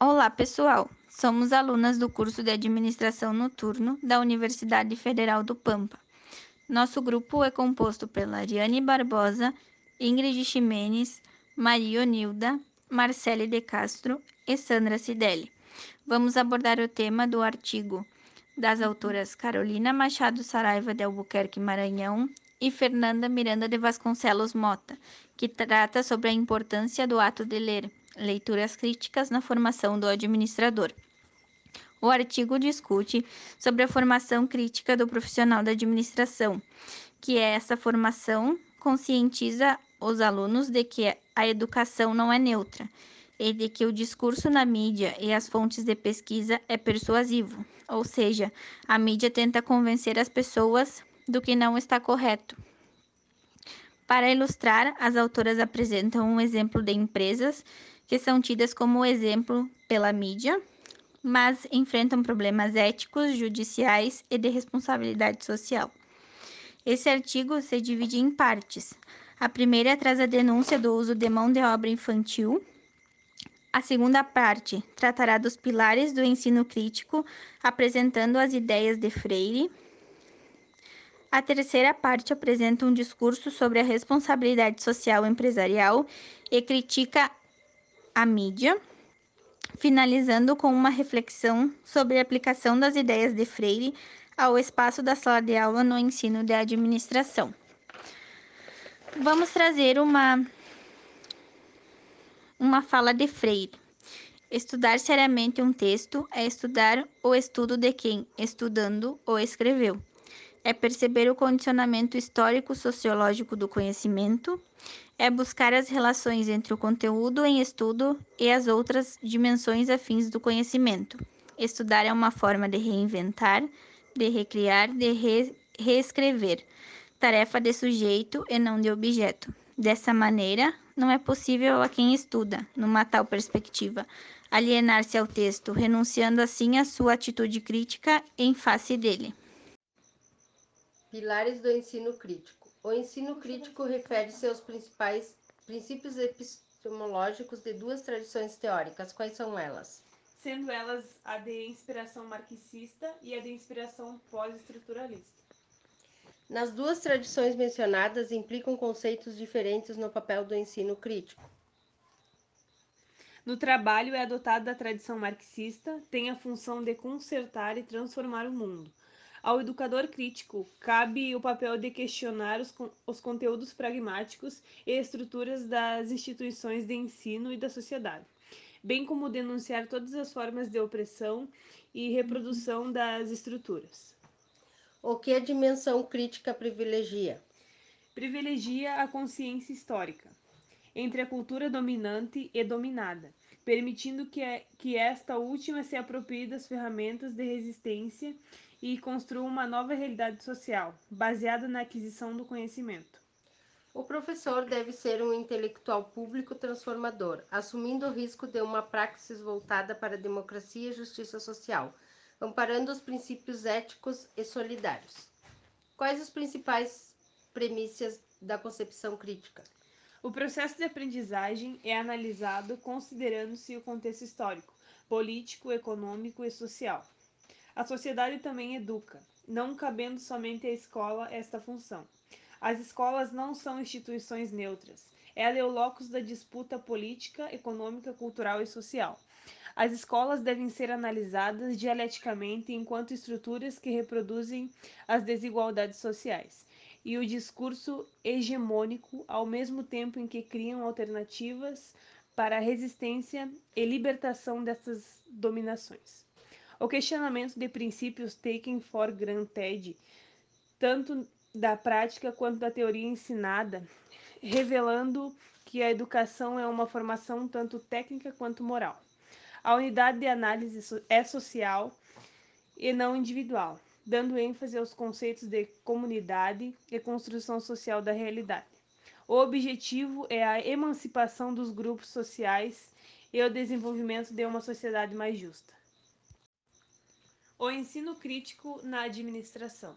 Olá, pessoal! Somos alunas do curso de Administração Noturno da Universidade Federal do Pampa. Nosso grupo é composto pela Ariane Barbosa, Ingrid Ximenes, Maria Onilda, Marcele de Castro e Sandra Cidelli. Vamos abordar o tema do artigo das autoras Carolina Machado Saraiva de Albuquerque Maranhão e Fernanda Miranda de Vasconcelos Mota, que trata sobre a importância do ato de ler, leituras críticas na formação do administrador. O artigo discute sobre a formação crítica do profissional da administração, que é essa formação conscientiza os alunos de que a educação não é neutra e de que o discurso na mídia e as fontes de pesquisa é persuasivo, ou seja, a mídia tenta convencer as pessoas do que não está correto. Para ilustrar, as autoras apresentam um exemplo de empresas que são tidas como exemplo pela mídia, mas enfrentam problemas éticos, judiciais e de responsabilidade social. Esse artigo se divide em partes. A primeira traz a denúncia do uso de mão de obra infantil. A segunda parte tratará dos pilares do ensino crítico, apresentando as ideias de Freire. A terceira parte apresenta um discurso sobre a responsabilidade social empresarial e critica a mídia, finalizando com uma reflexão sobre a aplicação das ideias de Freire ao espaço da sala de aula no ensino de administração. Vamos trazer uma uma fala de Freire. Estudar seriamente um texto é estudar o estudo de quem, estudando, o escreveu é perceber o condicionamento histórico-sociológico do conhecimento, é buscar as relações entre o conteúdo em estudo e as outras dimensões afins do conhecimento. Estudar é uma forma de reinventar, de recriar, de re reescrever, tarefa de sujeito e não de objeto. Dessa maneira, não é possível a quem estuda, numa tal perspectiva, alienar-se ao texto, renunciando assim à sua atitude crítica em face dele. Pilares do ensino crítico. O ensino crítico refere-se aos principais princípios epistemológicos de duas tradições teóricas. Quais são elas? Sendo elas a de inspiração marxista e a de inspiração pós-estruturalista. Nas duas tradições mencionadas implicam conceitos diferentes no papel do ensino crítico. No trabalho é adotado a tradição marxista, tem a função de consertar e transformar o mundo. Ao educador crítico, cabe o papel de questionar os, os conteúdos pragmáticos e estruturas das instituições de ensino e da sociedade, bem como denunciar todas as formas de opressão e reprodução das estruturas. O que a dimensão crítica privilegia? Privilegia a consciência histórica entre a cultura dominante e dominada, permitindo que, que esta última se aproprie das ferramentas de resistência e construa uma nova realidade social, baseada na aquisição do conhecimento. O professor deve ser um intelectual público transformador, assumindo o risco de uma praxis voltada para a democracia e justiça social, amparando os princípios éticos e solidários. Quais os principais premissas da concepção crítica? O processo de aprendizagem é analisado considerando-se o contexto histórico, político, econômico e social. A sociedade também educa, não cabendo somente à escola esta função. As escolas não são instituições neutras. Ela é o locus da disputa política, econômica, cultural e social. As escolas devem ser analisadas dialeticamente enquanto estruturas que reproduzem as desigualdades sociais e o discurso hegemônico, ao mesmo tempo em que criam alternativas para a resistência e libertação dessas dominações. O questionamento de princípios taken for granted, tanto da prática quanto da teoria ensinada, revelando que a educação é uma formação tanto técnica quanto moral. A unidade de análise é social e não individual, dando ênfase aos conceitos de comunidade e construção social da realidade. O objetivo é a emancipação dos grupos sociais e o desenvolvimento de uma sociedade mais justa. O ensino crítico na administração.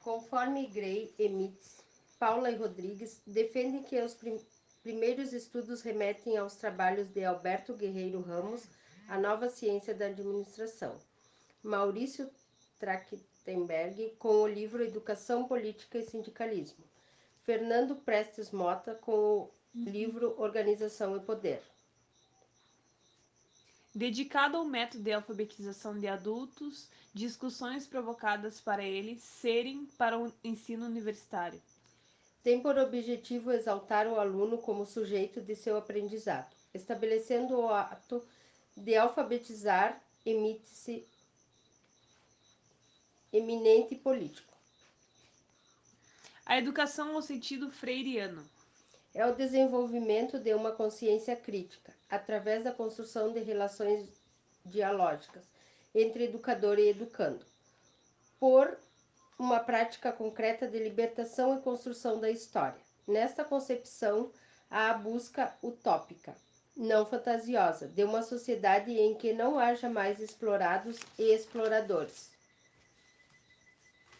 Conforme Gray e Mitz, Paula e Rodrigues defendem que os prim primeiros estudos remetem aos trabalhos de Alberto Guerreiro Ramos, a nova ciência da administração. Maurício Trachtenberg com o livro Educação Política e Sindicalismo. Fernando Prestes Mota com o livro Organização e Poder. Dedicado ao método de alfabetização de adultos, discussões provocadas para eles serem para o ensino universitário. Tem por objetivo exaltar o aluno como sujeito de seu aprendizado, estabelecendo o ato de alfabetizar emite-se eminente político. A educação no sentido freiriano. É o desenvolvimento de uma consciência crítica, através da construção de relações dialógicas entre educador e educando, por uma prática concreta de libertação e construção da história. Nesta concepção, há a busca utópica, não fantasiosa, de uma sociedade em que não haja mais explorados e exploradores.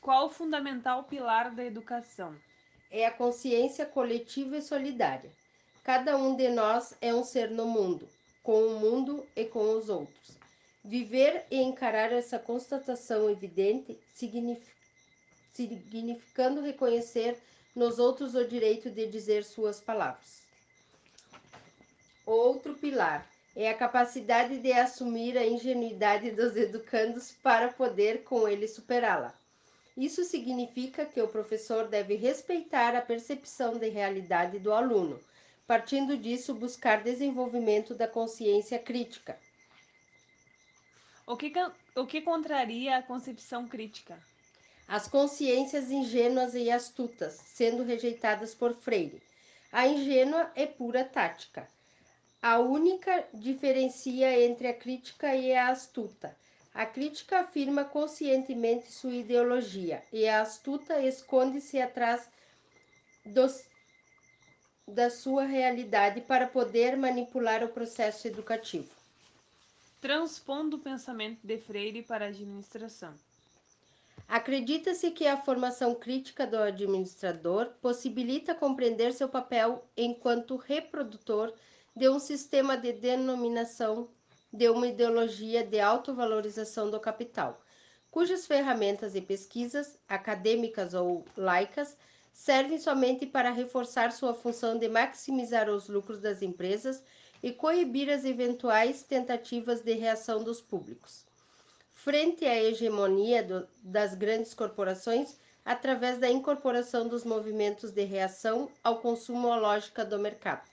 Qual o fundamental pilar da educação? É a consciência coletiva e solidária. Cada um de nós é um ser no mundo, com o mundo e com os outros. Viver e encarar essa constatação evidente, significando reconhecer nos outros o direito de dizer suas palavras. Outro pilar é a capacidade de assumir a ingenuidade dos educandos para poder com eles superá-la. Isso significa que o professor deve respeitar a percepção de realidade do aluno, partindo disso buscar desenvolvimento da consciência crítica. O que, o que contraria a concepção crítica? As consciências ingênuas e astutas, sendo rejeitadas por Freire. A ingênua é pura tática. A única diferencia entre a crítica e a astuta. A crítica afirma conscientemente sua ideologia e a astuta esconde-se atrás dos, da sua realidade para poder manipular o processo educativo. Transpondo o pensamento de Freire para a administração. Acredita-se que a formação crítica do administrador possibilita compreender seu papel enquanto reprodutor de um sistema de denominação de uma ideologia de autovalorização do capital, cujas ferramentas e pesquisas, acadêmicas ou laicas, servem somente para reforçar sua função de maximizar os lucros das empresas e coibir as eventuais tentativas de reação dos públicos. Frente à hegemonia do, das grandes corporações, através da incorporação dos movimentos de reação ao consumo à lógica do mercado.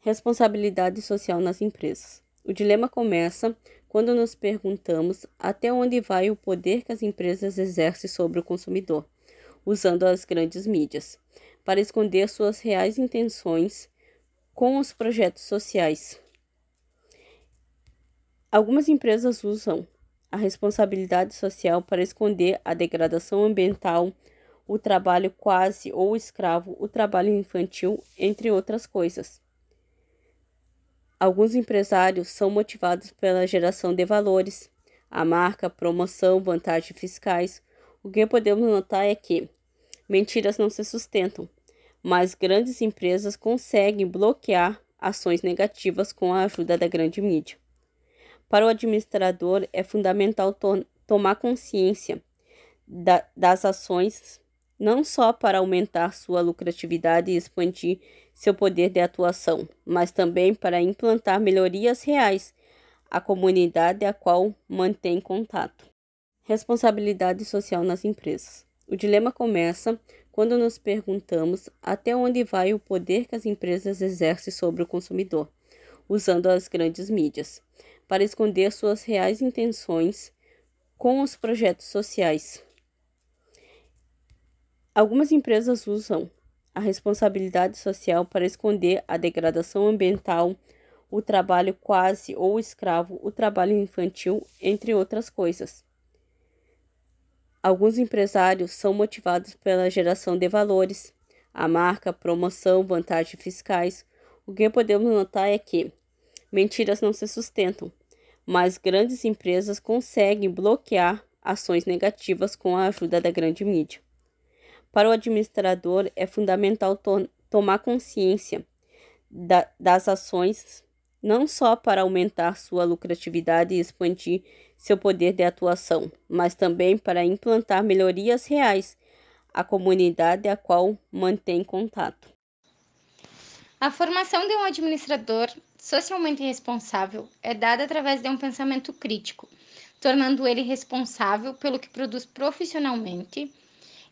Responsabilidade social nas empresas. O dilema começa quando nos perguntamos até onde vai o poder que as empresas exercem sobre o consumidor, usando as grandes mídias, para esconder suas reais intenções com os projetos sociais. Algumas empresas usam a responsabilidade social para esconder a degradação ambiental, o trabalho quase ou escravo, o trabalho infantil, entre outras coisas. Alguns empresários são motivados pela geração de valores, a marca, promoção, vantagens fiscais. O que podemos notar é que mentiras não se sustentam, mas grandes empresas conseguem bloquear ações negativas com a ajuda da grande mídia. Para o administrador, é fundamental to tomar consciência da, das ações, não só para aumentar sua lucratividade e expandir seu poder de atuação, mas também para implantar melhorias reais à comunidade a qual mantém contato. Responsabilidade social nas empresas. O dilema começa quando nos perguntamos até onde vai o poder que as empresas exercem sobre o consumidor, usando as grandes mídias, para esconder suas reais intenções com os projetos sociais. Algumas empresas usam a responsabilidade social para esconder a degradação ambiental, o trabalho quase ou escravo, o trabalho infantil, entre outras coisas. Alguns empresários são motivados pela geração de valores, a marca, promoção, vantagens fiscais. O que podemos notar é que mentiras não se sustentam, mas grandes empresas conseguem bloquear ações negativas com a ajuda da grande mídia. Para o administrador, é fundamental to tomar consciência da, das ações, não só para aumentar sua lucratividade e expandir seu poder de atuação, mas também para implantar melhorias reais à comunidade a qual mantém contato. A formação de um administrador socialmente responsável é dada através de um pensamento crítico, tornando ele responsável pelo que produz profissionalmente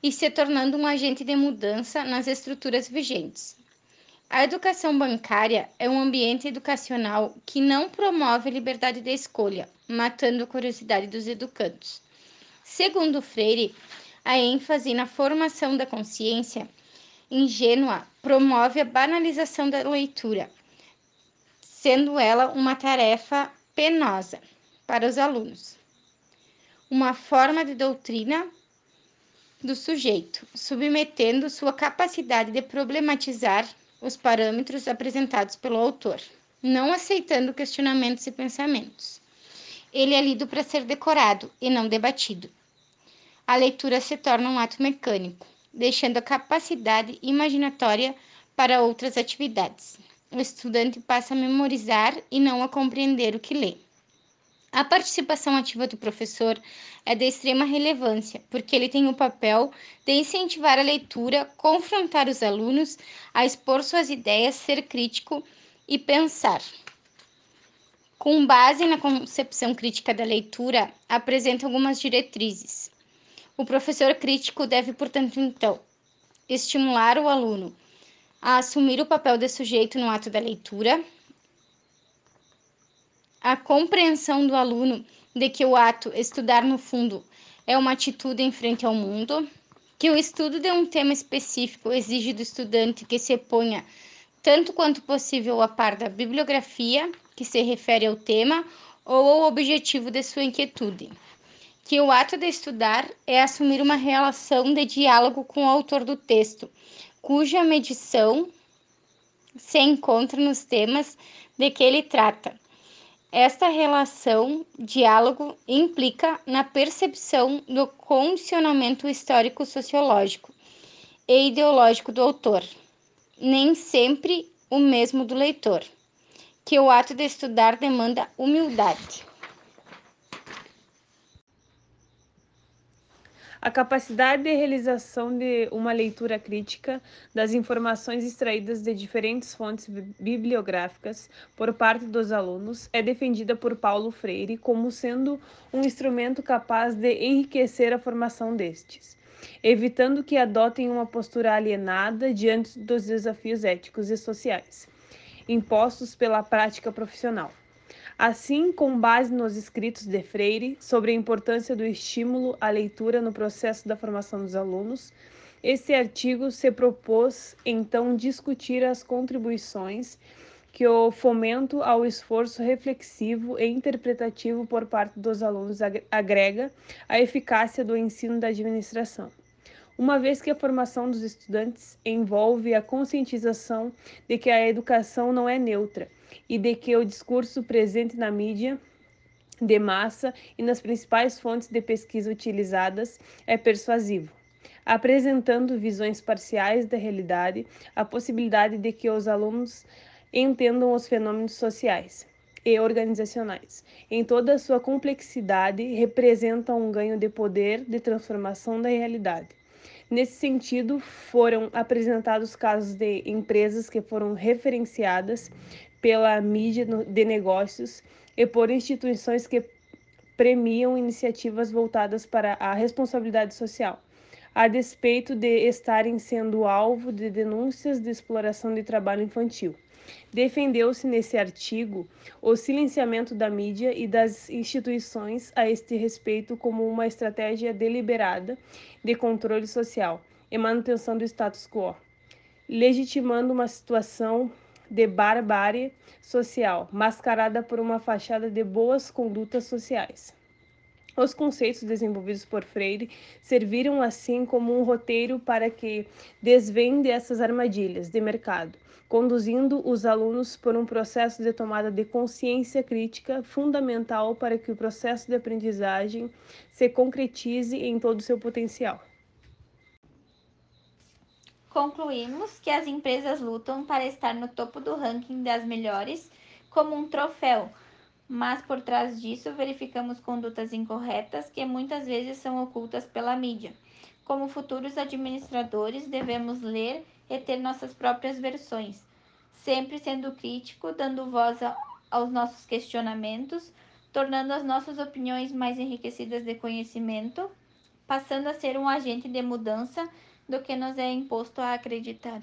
e se tornando um agente de mudança nas estruturas vigentes. A educação bancária é um ambiente educacional que não promove a liberdade de escolha, matando a curiosidade dos educandos. Segundo Freire, a ênfase na formação da consciência ingênua promove a banalização da leitura, sendo ela uma tarefa penosa para os alunos. Uma forma de doutrina do sujeito, submetendo sua capacidade de problematizar os parâmetros apresentados pelo autor, não aceitando questionamentos e pensamentos. Ele é lido para ser decorado e não debatido. A leitura se torna um ato mecânico, deixando a capacidade imaginatória para outras atividades. O estudante passa a memorizar e não a compreender o que lê. A participação ativa do professor é de extrema relevância, porque ele tem o papel de incentivar a leitura, confrontar os alunos, a expor suas ideias, ser crítico e pensar. Com base na concepção crítica da leitura, apresenta algumas diretrizes. O professor crítico deve, portanto, então, estimular o aluno a assumir o papel de sujeito no ato da leitura, a compreensão do aluno de que o ato estudar no fundo é uma atitude em frente ao mundo, que o estudo de um tema específico exige do estudante que se ponha tanto quanto possível a par da bibliografia que se refere ao tema ou ao objetivo de sua inquietude. Que o ato de estudar é assumir uma relação de diálogo com o autor do texto, cuja medição se encontra nos temas de que ele trata, esta relação, diálogo, implica na percepção do condicionamento histórico-sociológico e ideológico do autor, nem sempre o mesmo do leitor, que o ato de estudar demanda humildade. A capacidade de realização de uma leitura crítica das informações extraídas de diferentes fontes bibliográficas por parte dos alunos é defendida por Paulo Freire como sendo um instrumento capaz de enriquecer a formação destes, evitando que adotem uma postura alienada diante dos desafios éticos e sociais impostos pela prática profissional. Assim, com base nos escritos de Freire sobre a importância do estímulo à leitura no processo da formação dos alunos, esse artigo se propôs então discutir as contribuições que o fomento ao esforço reflexivo e interpretativo por parte dos alunos agrega à eficácia do ensino da administração uma vez que a formação dos estudantes envolve a conscientização de que a educação não é neutra e de que o discurso presente na mídia de massa e nas principais fontes de pesquisa utilizadas é persuasivo, apresentando visões parciais da realidade, a possibilidade de que os alunos entendam os fenômenos sociais e organizacionais. Em toda a sua complexidade, representam um ganho de poder de transformação da realidade. Nesse sentido, foram apresentados casos de empresas que foram referenciadas pela mídia de negócios e por instituições que premiam iniciativas voltadas para a responsabilidade social, a despeito de estarem sendo alvo de denúncias de exploração de trabalho infantil. Defendeu-se nesse artigo o silenciamento da mídia e das instituições a este respeito como uma estratégia deliberada de controle social e manutenção do status quo, legitimando uma situação de barbárie social, mascarada por uma fachada de boas condutas sociais. Os conceitos desenvolvidos por Freire serviram assim como um roteiro para que desvende essas armadilhas de mercado, conduzindo os alunos por um processo de tomada de consciência crítica fundamental para que o processo de aprendizagem se concretize em todo o seu potencial. Concluímos que as empresas lutam para estar no topo do ranking das melhores como um troféu, mas por trás disso verificamos condutas incorretas que muitas vezes são ocultas pela mídia. Como futuros administradores, devemos ler e ter nossas próprias versões, sempre sendo crítico, dando voz aos nossos questionamentos, tornando as nossas opiniões mais enriquecidas de conhecimento, passando a ser um agente de mudança do que nos é imposto a acreditar.